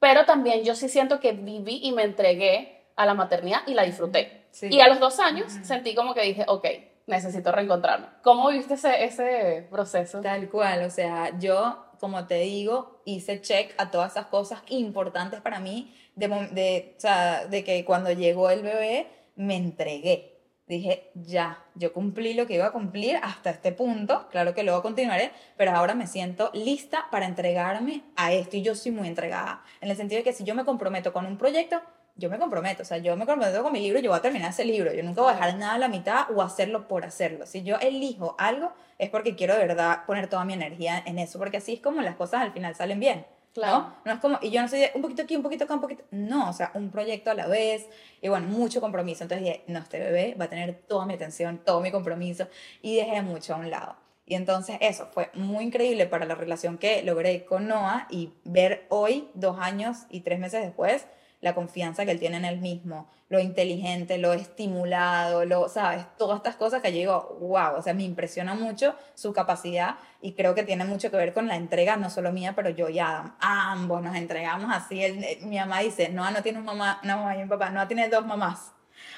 pero también yo sí siento que viví y me entregué a la maternidad y la disfruté. Y a los dos años sentí como que dije, ok, necesito reencontrarme. ¿Cómo viste ese, ese proceso? Tal cual, o sea, yo, como te digo, hice check a todas esas cosas importantes para mí, de, de, o sea, de que cuando llegó el bebé me entregué. Dije, ya, yo cumplí lo que iba a cumplir hasta este punto, claro que luego continuaré, pero ahora me siento lista para entregarme a esto y yo soy muy entregada, en el sentido de que si yo me comprometo con un proyecto, yo me comprometo, o sea, yo me comprometo con mi libro, yo voy a terminar ese libro, yo nunca voy a dejar nada a la mitad o hacerlo por hacerlo. Si yo elijo algo, es porque quiero de verdad poner toda mi energía en eso, porque así es como las cosas al final salen bien. Claro. ¿no? no es como, y yo no soy de un poquito aquí, un poquito acá, un poquito, no, o sea, un proyecto a la vez, y bueno, mucho compromiso. Entonces dije, no, este bebé va a tener toda mi atención, todo mi compromiso, y dejé mucho a un lado. Y entonces eso fue muy increíble para la relación que logré con Noah y ver hoy, dos años y tres meses después, la confianza que él tiene en él mismo, lo inteligente, lo estimulado, lo, ¿sabes? Todas estas cosas que yo digo, wow, o sea, me impresiona mucho su capacidad y creo que tiene mucho que ver con la entrega, no solo mía, pero yo y Adam, ambos nos entregamos así. Eh, mi mamá dice, no, no tiene un mamá, no, mamá y mi papá, no tiene dos mamás.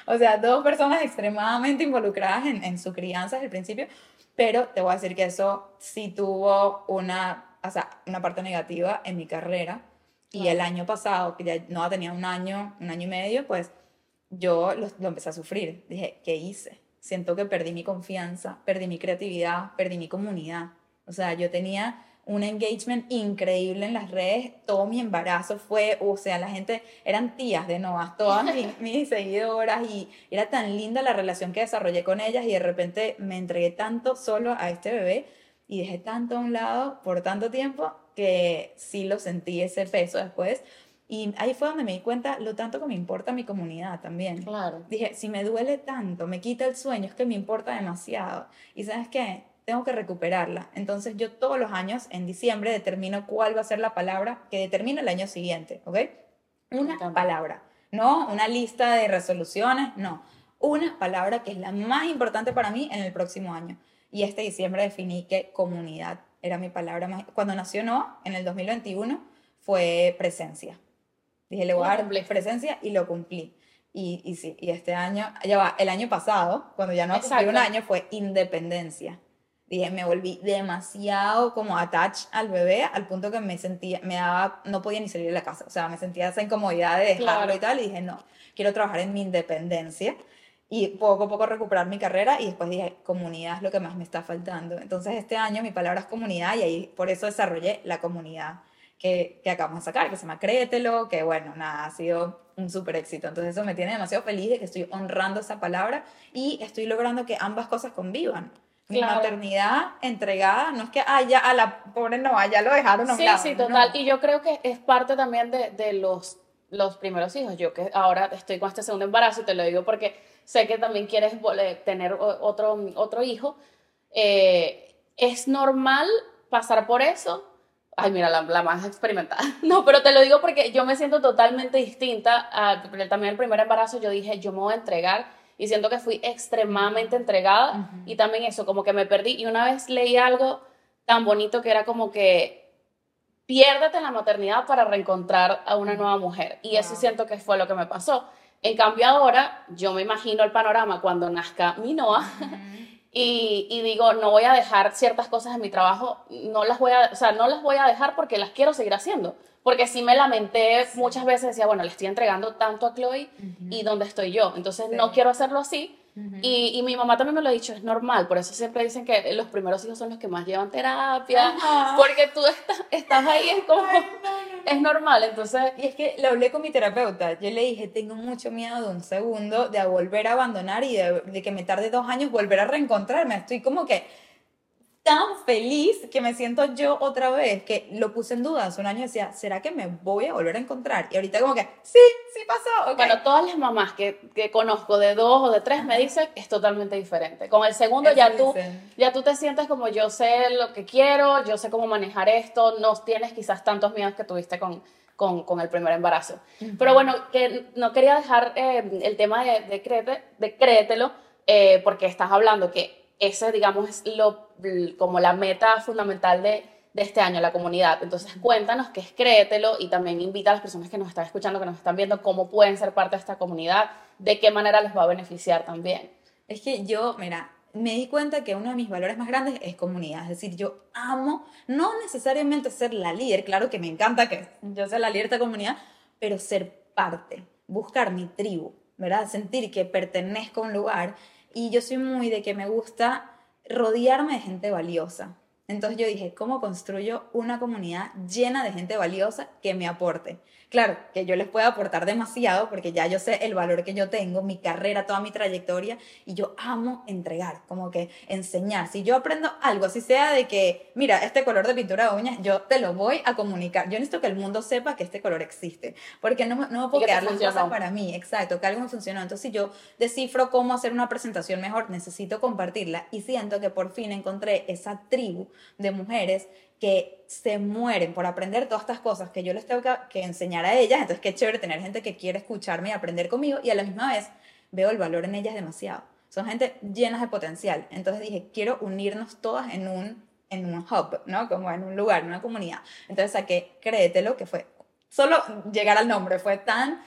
O sea, dos personas extremadamente involucradas en, en su crianza desde el principio, pero te voy a decir que eso sí tuvo una, o sea, una parte negativa en mi carrera y el año pasado, que ya no tenía un año, un año y medio, pues yo lo, lo, empecé a sufrir. Dije, ¿qué hice? Siento que perdí mi confianza, perdí mi creatividad, perdí mi comunidad. O sea, yo tenía un engagement increíble en las redes. Todo mi embarazo fue, o sea, la gente, eran tías de Noah, todas mis, [LAUGHS] mis seguidoras y era tan linda la relación que desarrollé con ellas y de repente me entregué tanto solo a este bebé y dejé tanto a un lado por tanto tiempo que sí lo sentí ese peso después. Y ahí fue donde me di cuenta lo tanto que me importa mi comunidad también. Claro. Dije, si me duele tanto, me quita el sueño, es que me importa demasiado. Y sabes qué, tengo que recuperarla. Entonces yo todos los años, en diciembre, determino cuál va a ser la palabra que determina el año siguiente, ¿ok? Una palabra, no una lista de resoluciones, no. Una palabra que es la más importante para mí en el próximo año. Y este diciembre definí que comunidad era mi palabra más... Cuando nació Noah, en el 2021, fue presencia. Dije, le voy a dar presencia y lo cumplí. Y, y sí, y este año, ya va, el año pasado, cuando ya no cumplí un año, fue independencia. Dije, me volví demasiado como attached al bebé, al punto que me sentía, me daba, no podía ni salir de la casa. O sea, me sentía esa incomodidad de dejarlo y tal. Y dije, no, quiero trabajar en mi independencia y poco a poco recuperar mi carrera y después dije, comunidad es lo que más me está faltando. Entonces este año mi palabra es comunidad y ahí por eso desarrollé la comunidad que, que acabamos de sacar, que se llama Créetelo, que bueno, nada, ha sido un súper éxito. Entonces eso me tiene demasiado feliz de que estoy honrando esa palabra y estoy logrando que ambas cosas convivan. Mi maternidad entregada, no es que, ah, ya a la pobre no, ya lo dejaron Sí, sí, total. Y yo creo que es parte también de, de los, los primeros hijos. Yo que ahora estoy con este segundo embarazo y te lo digo porque sé que también quieres tener otro, otro hijo, eh, es normal pasar por eso. Ay, mira, la, la, más experimentada. [LAUGHS] No, pero te lo digo porque yo me siento totalmente distinta. A, también el primer embarazo yo dije, yo me voy a entregar y siento que fui extremadamente entregada y también eso, como que me perdí. Y una vez leí algo tan bonito que era como que piérdete en la maternidad para reencontrar a una nueva mujer. Y eso siento que fue lo que me pasó. En cambio ahora yo me imagino el panorama cuando nazca mi Noah y, y, digo, no voy a dejar ciertas cosas en mi trabajo, no las voy a, o sea, no las voy a dejar porque las quiero seguir haciendo. Porque sí me lamenté muchas veces, decía, bueno, le estoy entregando tanto a Chloe y dónde estoy yo. Entonces no quiero hacerlo así. Y, y, mi mamá también me lo ha dicho, es normal, por eso siempre dicen que los primeros hijos son los que más llevan terapia, porque tú estás, estás ahí, es como, es normal, entonces... Y es que lo hablé con mi terapeuta, yo le dije, tengo mucho miedo de un segundo de volver a abandonar y de, de que me tarde dos años volver a reencontrarme, estoy como que tan feliz que me siento yo otra vez, que lo puse en duda hace un año, decía, ¿será que me voy a volver a encontrar? Y ahorita como que, sí, sí pasó. Bueno, todas las mamás que, que, conozco de dos o de tres me dicen, es totalmente diferente. Con el segundo ya tú, ya tú te sientes como yo sé lo que quiero, yo sé cómo manejar esto, no tienes quizás tantos miedos que tuviste con, con, con el primer embarazo. Pero bueno, que no quería dejar eh, el tema de, de, créete, de créetelo, eh, porque estás hablando que ese, digamos, es lo, como la meta fundamental de, de este año, la comunidad. Entonces, cuéntanos qué es Créetelo y también invita a las personas que nos están escuchando, que nos están viendo, cómo pueden ser parte de esta comunidad, de qué manera les va a beneficiar también. Es que yo, mira, me di cuenta que uno de mis valores más grandes es comunidad. Es decir, yo amo, no necesariamente ser la líder, claro que me encanta que yo sea la líder de esta comunidad, pero ser parte, buscar mi tribu, ¿verdad? Sentir que pertenezco a un lugar. Y yo soy muy de que me gusta rodearme de gente valiosa. Entonces yo dije, ¿cómo construyo una comunidad llena de gente valiosa que me aporte? Claro, que yo les pueda aportar demasiado porque ya yo sé el valor que yo tengo, mi carrera, toda mi trayectoria y yo amo entregar, como que enseñar. Si yo aprendo algo, así sea de que, mira, este color de pintura de uñas, yo te lo voy a comunicar. Yo necesito que el mundo sepa que este color existe, porque no, no puedo quedar las cosas para mí, exacto, que algo me funcionó. Entonces, si yo descifro cómo hacer una presentación mejor, necesito compartirla y siento que por fin encontré esa tribu de mujeres que se mueren por aprender todas estas cosas que yo les tengo que, enseñar a ellas. Entonces, qué chévere tener gente que quiere escucharme y aprender conmigo y a la misma vez veo el valor en ellas demasiado. Son gente llenas de potencial. Entonces dije, quiero unirnos todas en un, en un hub, ¿no? Como en un lugar, en una comunidad. Entonces saqué Créetelo, que fue solo llegar al nombre, fue tan,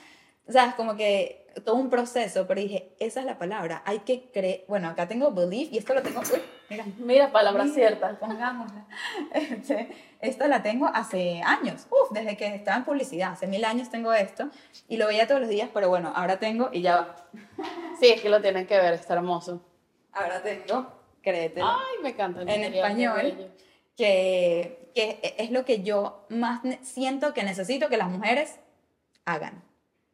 o sea, como que todo un proceso, pero dije, esa es la palabra, hay que creer, bueno, acá tengo belief y esto lo tengo, uy, mira, mira palabra cierta, pongámosla. [LAUGHS] Este, esto la tengo hace años, uf, desde que estaba en publicidad, hace mil años tengo esto y lo veía todos los días, pero bueno, ahora tengo y ya va. [LAUGHS] Sí, es que lo tienen que ver, está hermoso. Ahora tengo, créete. Ay, me encanta. En español, que, que es lo que yo más siento que necesito que las mujeres hagan,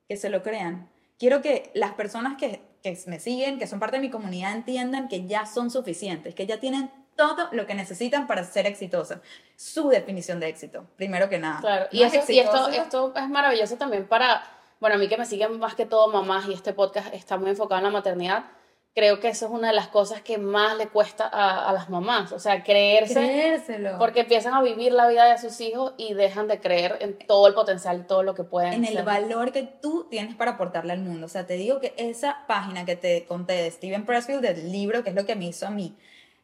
que se lo crean quiero que las personas que, que me siguen, que son parte de mi comunidad, entiendan que ya son suficientes, que ya tienen todo lo que necesitan para ser exitosas. Su definición de éxito, primero que nada. Claro, y, eso, y esto, esto es maravilloso también para, bueno, a mí que me siguen más que todo mamás y este podcast está muy enfocado en la maternidad creo que eso es una de las cosas que más le cuesta a, las mamás, o sea, creerse. Creérselo. Porque empiezan a vivir la vida de sus hijos y dejan de creer en todo el potencial, todo lo que pueden. En el valor que tú tienes para aportarle al mundo. O sea, te digo que esa página que te conté de Steven Pressfield, del libro, que es lo que me hizo a mí,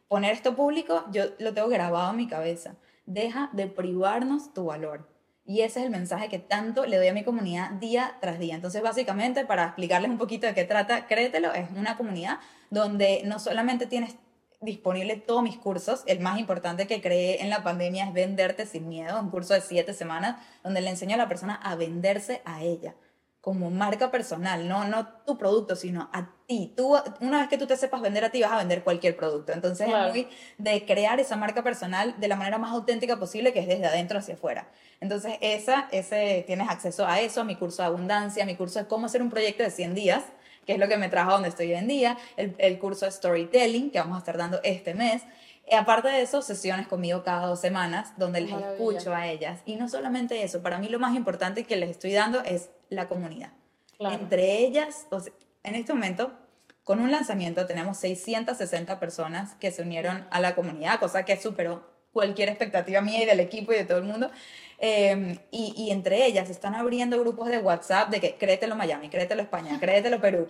poner esto público, yo lo tengo grabado en mi cabeza. Deja de privarnos tu valor. Y ese es el mensaje que tanto le doy a mi comunidad día tras día. Entonces, básicamente, para explicarles un poquito de qué trata, créetelo, es una comunidad donde no solamente tienes disponible todos mis cursos, el más importante que creé en la pandemia es Venderte sin miedo, un curso de siete semanas donde le enseño a la persona a venderse a ella como marca personal, no, no tu producto, sino a ti. Tú, una vez que tú te sepas vender a ti, vas a vender cualquier producto. Entonces es muy de crear esa marca personal de la manera más auténtica posible, que es desde adentro hacia afuera. Entonces esa, ese, tienes acceso a eso, a mi curso de abundancia, a mi curso de cómo hacer un proyecto de 100 días, que es lo que me trajo a donde estoy hoy en día, el, el curso de storytelling, que vamos a estar dando este mes, aparte de eso, sesiones conmigo cada dos semanas, donde les escucho a ellas. Y no solamente eso, para mí lo más importante que les estoy dando es la comunidad. Entre ellas, en este momento, con un lanzamiento tenemos 660 personas que se unieron a la comunidad, cosa que superó cualquier expectativa mía y del equipo y de todo el mundo. Em, y, y, entre ellas están abriendo grupos de WhatsApp de que créetelo Miami, créetelo España, [LAUGHS] créetelo Perú.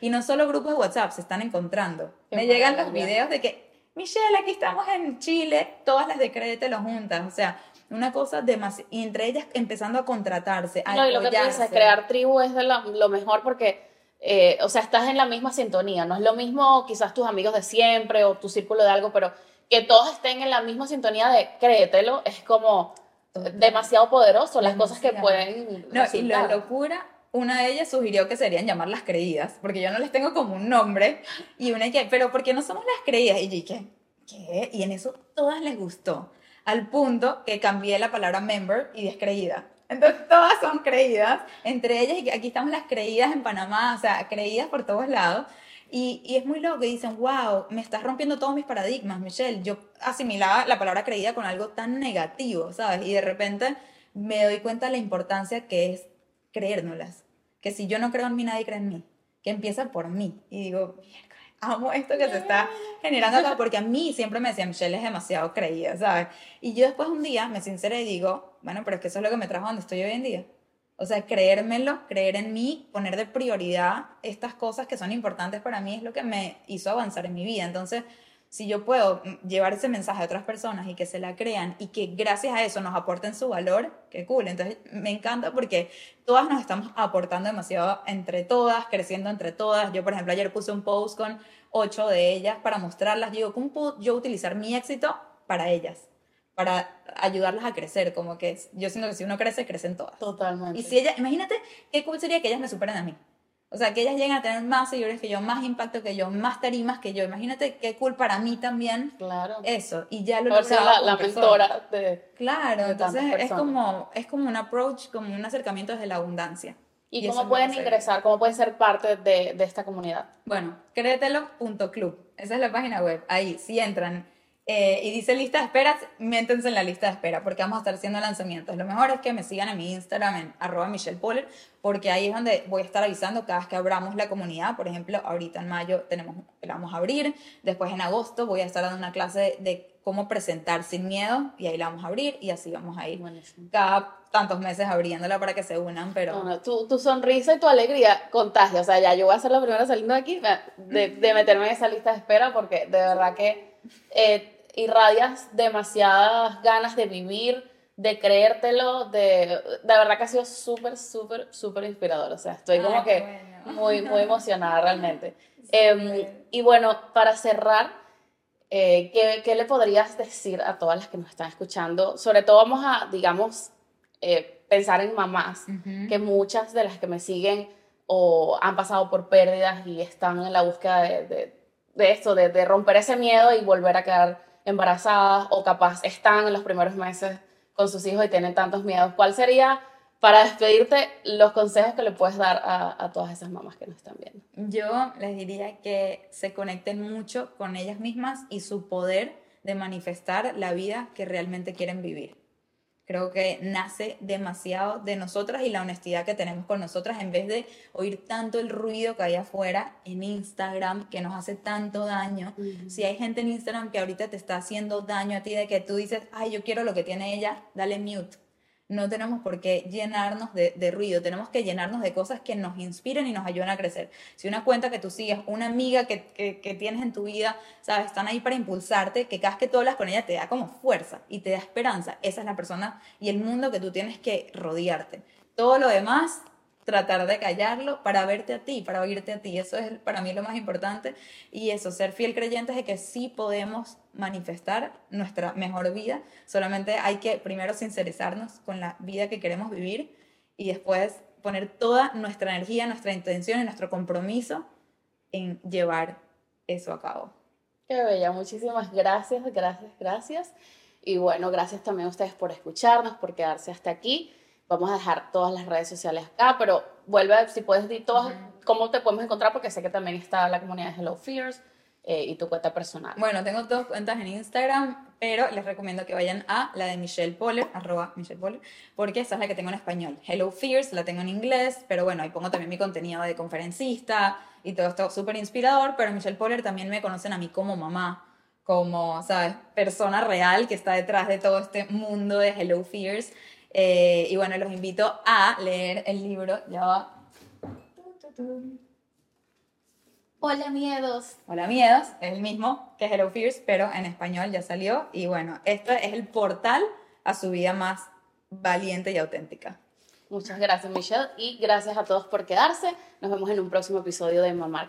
y no solo grupos de WhatsApp, se están encontrando. Me llegan los videos de que Michelle, aquí estamos en Chile, todas las de Créetelo juntas, o sea, una cosa demasiado, y entre ellas empezando a contratarse, a No, y lo que tú dices, crear tribu es de lo, mejor porque, eh, o sea, estás en la misma sintonía, no es lo mismo quizás tus amigos de siempre o tu círculo de algo, pero que todos estén en la misma sintonía de créetelo es como demasiado poderoso, las cosas que pueden... No, y la locura una de ellas sugirió que serían llamar las creídas, porque yo no les tengo como un nombre, y una que, pero ¿por qué no somos las creídas? Y dije, ¿qué? Y en eso todas les gustó, al punto que cambié la palabra member y descreída. Entonces todas son creídas, entre ellas, y aquí estamos las creídas en Panamá, o sea, creídas por todos lados. Y, y, es muy loco, y dicen, wow, me estás rompiendo todos mis paradigmas, Michelle. Yo asimilaba la palabra creída con algo tan negativo, ¿sabes? Y de repente me doy cuenta de la importancia que es creérnoslas. Que si yo no creo en mí, nadie cree en mí. Que empieza por mí. Y digo, amo esto que se está generando acá, porque a mí siempre me decían, Michelle es demasiado creída, ¿sabes? Y yo después un día me sinceré y digo, bueno, pero es que eso es lo que me trajo donde estoy hoy en día. O sea, creérmelo, creer en mí, poner de prioridad estas cosas que son importantes para mí es lo que me hizo avanzar en mi vida. Entonces, si yo puedo llevar ese mensaje a otras personas y que se la crean y que gracias a eso nos aporten su valor, qué cool. Entonces me encanta porque todas nos estamos aportando demasiado entre todas, creciendo entre todas. Yo, por ejemplo, ayer puse un post con ocho de ellas para mostrarlas. Digo, ¿cómo puedo yo utilizar mi éxito para ellas? Para ayudarlas a crecer, como que yo siento que si uno crece, crecen todas. Totalmente. Y si ella, imagínate qué cool sería que ellas me superen a mí. O sea, que ellas lleguen a tener más seguidores que yo, más impacto que yo, más tarimas que yo. Imagínate qué cool para mí también. Claro. Eso. Y ya lo Por ser la, la mentora de. Claro, de entonces es como, es como un approach, como un acercamiento desde la abundancia. ¿Y, eso cómo pueden ingresar? ¿Cómo pueden ser parte de, de esta comunidad? Bueno, créetelo.club. Esa es la página web. Ahí, si entran eh, y dice lista de espera, métanse en la lista de espera porque vamos a estar haciendo lanzamientos. Lo mejor es que me sigan en mi Instagram en arroba Michelle Poller porque ahí es donde voy a estar avisando cada vez que abramos la comunidad. Por ejemplo, ahorita en mayo tenemos, la vamos a abrir. Después en agosto voy a estar dando una clase de, de cómo presentar sin miedo y ahí la vamos a abrir y así vamos a ir. Buenísimo. Cada tantos meses abriéndola para que se unan, pero... No, no, tu, tu sonrisa y tu alegría contagia. O sea, ya yo voy a ser la primera saliendo de aquí de, de meterme en esa lista de espera porque de verdad que eh, irradias demasiadas ganas de vivir, de creértelo, de, de verdad que ha sido súper, súper, súper inspirador. O sea, estoy como Ay, que bueno. muy, muy emocionada realmente. [LAUGHS] Em, y bueno, para cerrar, eh, ¿qué, qué le podrías decir a todas las que nos están escuchando? Sobre todo vamos a, digamos, eh, pensar en mamás, que muchas de las que me siguen o han pasado por pérdidas y están en la búsqueda de, de, de esto, de, de romper ese miedo y volver a quedar embarazadas o capaz están en los primeros meses con sus hijos y tienen tantos miedos. ¿Cuál sería, para despedirte, los consejos que le puedes dar a, todas esas mamás que nos están viendo? Yo les diría que se conecten mucho con ellas mismas y su poder de manifestar la vida que realmente quieren vivir. Creo que nace demasiado de nosotras y la honestidad que tenemos con nosotras en vez de oír tanto el ruido que hay afuera en Instagram que nos hace tanto daño. Si hay gente en Instagram que ahorita te está haciendo daño a ti de que tú dices, ay, yo quiero lo que tiene ella, dale mute. No tenemos por qué llenarnos de, ruido, tenemos que llenarnos de cosas que nos inspiren y nos ayuden a crecer. Si una cuenta que tú sigues, una amiga que, que, tienes en tu vida, sabes, están ahí para impulsarte, que cada vez que con ella te da como fuerza y te da esperanza. Esa es la persona y el mundo que tú tienes que rodearte. Todo lo demás, tratar de callarlo para verte a ti, para oírte a ti. Eso es para mí lo más importante. Y eso, ser fiel creyentes de que sí podemos manifestar nuestra mejor vida. Solamente hay que primero sincerizarnos con la vida que queremos vivir y después poner toda nuestra energía, nuestra intención y nuestro compromiso en llevar eso a cabo. Qué bella, muchísimas gracias, gracias, gracias. Y bueno, gracias también a ustedes por escucharnos, por quedarse hasta aquí. Vamos a dejar todas las redes sociales acá, pero vuelve si puedes decir todas, cómo te podemos encontrar, porque sé que también está la comunidad de Hello Fears eh, y tu cuenta personal. Bueno, tengo dos cuentas en Instagram, pero les recomiendo que vayan a la de Michelle Poller, arroba Michelle Poller, porque esa es la que tengo en español. Hello Fears la tengo en inglés, pero bueno, ahí pongo también mi contenido de conferencista y todo esto súper inspirador, pero Michelle Poller también me conocen a mí como mamá, como, ¿sabes? Persona real que está detrás de todo este mundo de Hello Fears. Eh, y bueno, los invito a leer el libro, ya va. Hola, miedos. Hola Miedos, es el mismo que Hello Fears, pero en español ya salió. Y bueno, esto es el portal a su vida más valiente y auténtica. Muchas gracias, Michelle, y gracias a todos por quedarse. Nos vemos en un próximo episodio de Mamá.